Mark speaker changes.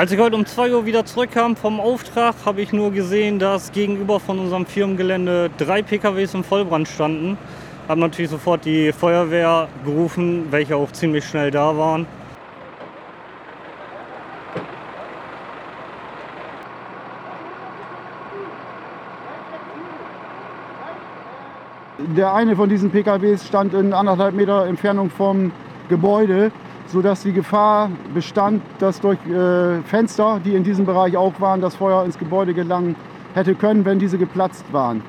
Speaker 1: Als ich heute um 2 Uhr wieder zurückkam vom Auftrag, habe ich nur gesehen, dass gegenüber von unserem Firmengelände drei PKWs im Vollbrand standen. Habe natürlich sofort die Feuerwehr gerufen, welche auch ziemlich schnell da waren.
Speaker 2: Der eine von diesen PKWs stand in anderthalb Meter Entfernung vom Gebäude, sodass die Gefahr bestand, dass durch äh, Fenster, die in diesem Bereich auch waren, das Feuer ins Gebäude gelangen hätte können, wenn diese geplatzt waren.